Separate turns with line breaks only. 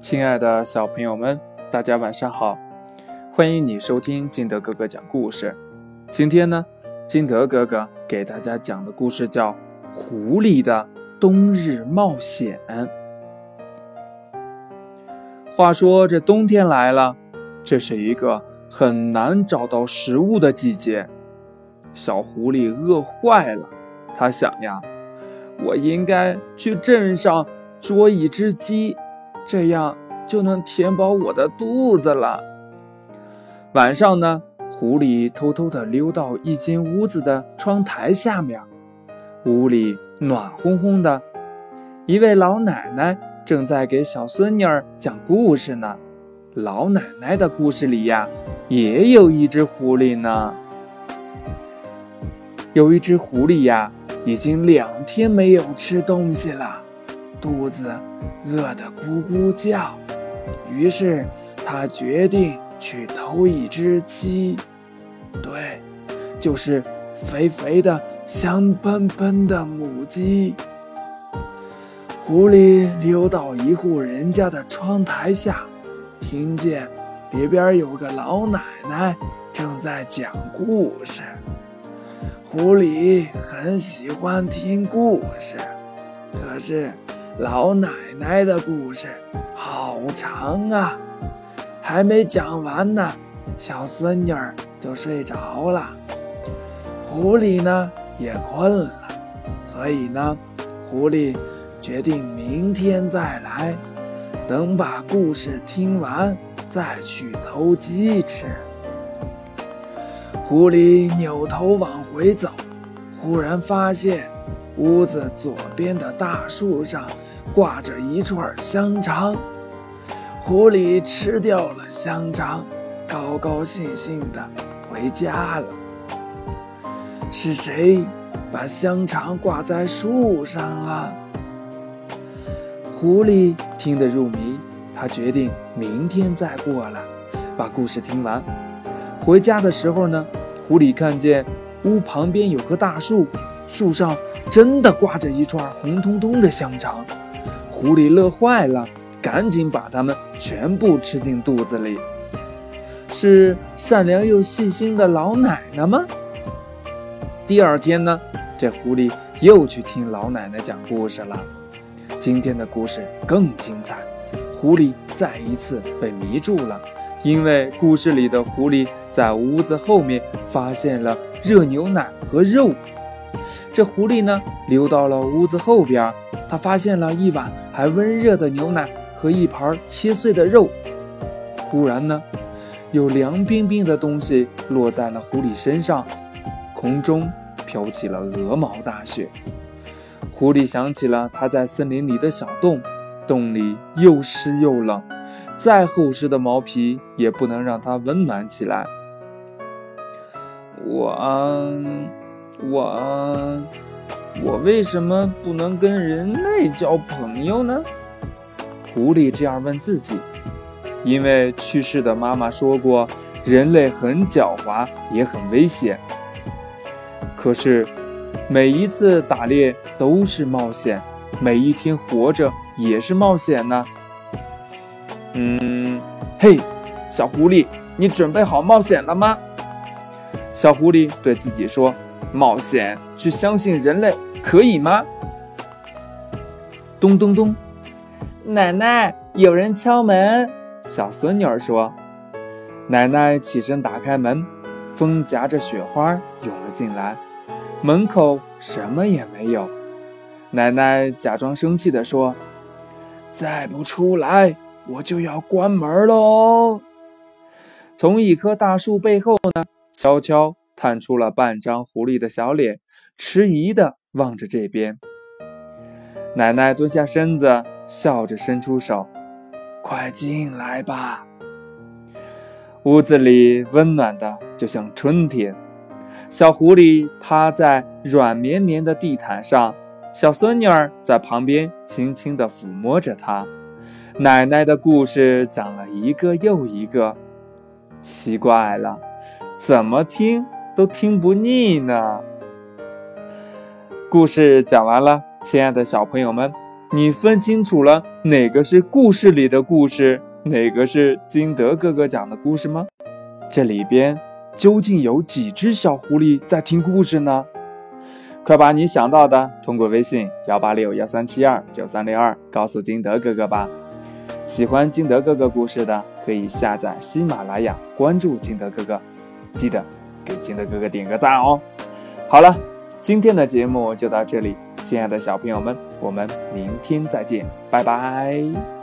亲爱的小朋友们，大家晚上好！欢迎你收听金德哥哥讲故事。今天呢，金德哥哥给大家讲的故事叫《狐狸的冬日冒险》。话说这冬天来了，这是一个很难找到食物的季节。小狐狸饿坏了，他想呀，我应该去镇上捉一只鸡，这样就能填饱我的肚子了。晚上呢，狐狸偷偷地溜到一间屋子的窗台下面，屋里暖烘烘的，一位老奶奶正在给小孙女儿讲故事呢。老奶奶的故事里呀，也有一只狐狸呢。有一只狐狸呀，已经两天没有吃东西了，肚子饿得咕咕叫，于是他决定。去偷一只鸡，对，就是肥肥的、香喷喷的母鸡。狐狸溜到一户人家的窗台下，听见里边有个老奶奶正在讲故事。狐狸很喜欢听故事，可是老奶奶的故事好长啊。还没讲完呢，小孙女儿就睡着了。狐狸呢也困了，所以呢，狐狸决定明天再来，等把故事听完再去偷鸡吃。狐狸扭头往回走，忽然发现屋子左边的大树上挂着一串香肠。狐狸吃掉了香肠，高高兴兴的回家了。是谁把香肠挂在树上了？狐狸听得入迷，他决定明天再过来，把故事听完。回家的时候呢，狐狸看见屋旁边有棵大树，树上真的挂着一串红彤彤的香肠。狐狸乐坏了。赶紧把它们全部吃进肚子里。是善良又细心的老奶奶吗？第二天呢，这狐狸又去听老奶奶讲故事了。今天的故事更精彩，狐狸再一次被迷住了，因为故事里的狐狸在屋子后面发现了热牛奶和肉。这狐狸呢，溜到了屋子后边，他发现了一碗还温热的牛奶。和一盘切碎的肉。忽然呢，有凉冰冰的东西落在了狐狸身上，空中飘起了鹅毛大雪。狐狸想起了他在森林里的小洞，洞里又湿又冷，再厚实的毛皮也不能让它温暖起来。我，我，我为什么不能跟人类交朋友呢？狐狸这样问自己，因为去世的妈妈说过，人类很狡猾，也很危险。可是，每一次打猎都是冒险，每一天活着也是冒险呢。嗯，嘿，小狐狸，你准备好冒险了吗？小狐狸对自己说：“冒险，去相信人类，可以吗？”咚咚咚。奶奶，有人敲门。小孙女儿说：“奶奶起身打开门，风夹着雪花涌了进来。门口什么也没有。奶奶假装生气地说：‘再不出来，我就要关门喽。’从一棵大树背后呢，悄悄探出了半张狐狸的小脸，迟疑地望着这边。奶奶蹲下身子。”笑着伸出手，快进来吧。屋子里温暖的就像春天。小狐狸趴在软绵绵的地毯上，小孙女儿在旁边轻轻地抚摸着它。奶奶的故事讲了一个又一个，奇怪了，怎么听都听不腻呢？故事讲完了，亲爱的小朋友们。你分清楚了哪个是故事里的故事，哪个是金德哥哥讲的故事吗？这里边究竟有几只小狐狸在听故事呢？快把你想到的通过微信幺八六幺三七二九三六二告诉金德哥哥吧。喜欢金德哥哥故事的，可以下载喜马拉雅，关注金德哥哥，记得给金德哥哥点个赞哦。好了，今天的节目就到这里。亲爱的小朋友们，我们明天再见，拜拜。